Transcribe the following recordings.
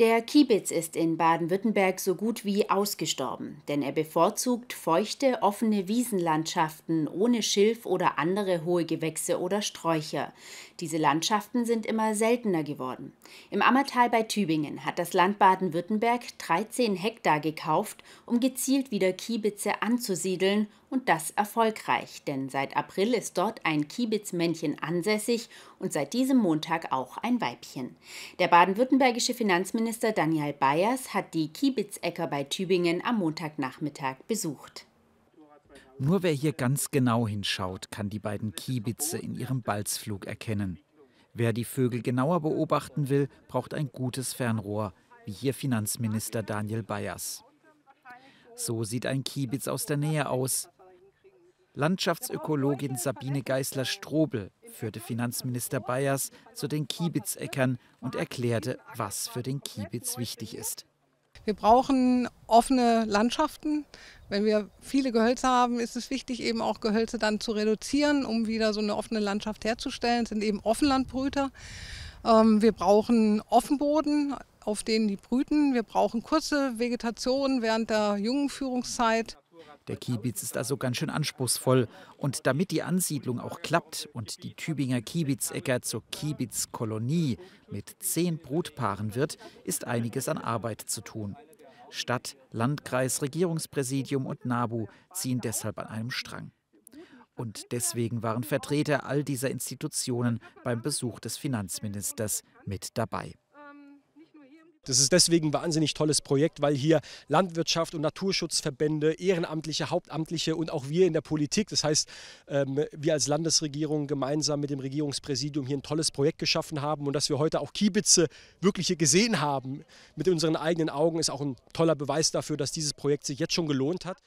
Der Kiebitz ist in Baden-Württemberg so gut wie ausgestorben, denn er bevorzugt feuchte, offene Wiesenlandschaften ohne Schilf oder andere hohe Gewächse oder Sträucher. Diese Landschaften sind immer seltener geworden. Im Ammertal bei Tübingen hat das Land Baden-Württemberg 13 Hektar gekauft, um gezielt wieder Kiebitze anzusiedeln und das erfolgreich, denn seit April ist dort ein Kiebitzmännchen ansässig und seit diesem Montag auch ein Weibchen. Der baden-württembergische Finanzminister Daniel Bayers hat die Kiebitzecker bei Tübingen am Montagnachmittag besucht. Nur wer hier ganz genau hinschaut, kann die beiden Kiebitze in ihrem Balzflug erkennen. Wer die Vögel genauer beobachten will, braucht ein gutes Fernrohr, wie hier Finanzminister Daniel Bayers. So sieht ein Kiebitz aus der Nähe aus. Landschaftsökologin Sabine Geißler-Strobel führte Finanzminister Bayers zu den Kiebitzeckern und erklärte, was für den Kiebitz wichtig ist. Wir brauchen offene Landschaften. Wenn wir viele Gehölze haben, ist es wichtig, eben auch Gehölze dann zu reduzieren, um wieder so eine offene Landschaft herzustellen. Das sind eben Offenlandbrüter. Ähm, wir brauchen Offenboden, auf denen die brüten. Wir brauchen kurze Vegetation während der jungen Führungszeit. Der Kiebitz ist also ganz schön anspruchsvoll. Und damit die Ansiedlung auch klappt und die Tübinger Kiebitzecker zur Kiebitzkolonie mit zehn Brutpaaren wird, ist einiges an Arbeit zu tun. Stadt, Landkreis, Regierungspräsidium und NABU ziehen deshalb an einem Strang. Und deswegen waren Vertreter all dieser Institutionen beim Besuch des Finanzministers mit dabei. Das ist deswegen ein wahnsinnig tolles Projekt, weil hier Landwirtschaft und Naturschutzverbände, Ehrenamtliche, Hauptamtliche und auch wir in der Politik, das heißt, ähm, wir als Landesregierung gemeinsam mit dem Regierungspräsidium hier ein tolles Projekt geschaffen haben und dass wir heute auch Kiebitze wirklich hier gesehen haben mit unseren eigenen Augen, ist auch ein toller Beweis dafür, dass dieses Projekt sich jetzt schon gelohnt hat.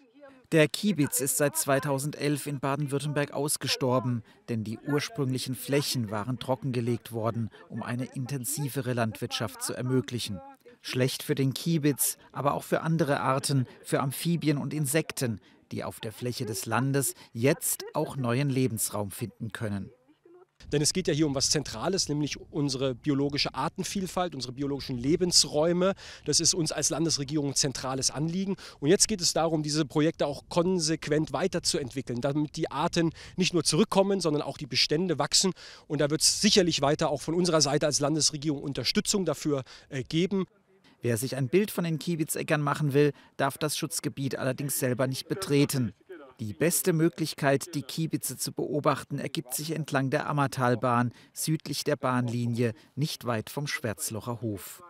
Der Kiebitz ist seit 2011 in Baden-Württemberg ausgestorben, denn die ursprünglichen Flächen waren trockengelegt worden, um eine intensivere Landwirtschaft zu ermöglichen. Schlecht für den Kiebitz, aber auch für andere Arten, für Amphibien und Insekten, die auf der Fläche des Landes jetzt auch neuen Lebensraum finden können. Denn es geht ja hier um was Zentrales, nämlich unsere biologische Artenvielfalt, unsere biologischen Lebensräume. Das ist uns als Landesregierung ein zentrales Anliegen. Und jetzt geht es darum, diese Projekte auch konsequent weiterzuentwickeln, damit die Arten nicht nur zurückkommen, sondern auch die Bestände wachsen. Und da wird es sicherlich weiter auch von unserer Seite als Landesregierung Unterstützung dafür äh, geben. Wer sich ein Bild von den Kiebitzeckern machen will, darf das Schutzgebiet allerdings selber nicht betreten. Die beste Möglichkeit, die Kiebitze zu beobachten, ergibt sich entlang der Ammertalbahn, südlich der Bahnlinie, nicht weit vom Schwärzlocher Hof.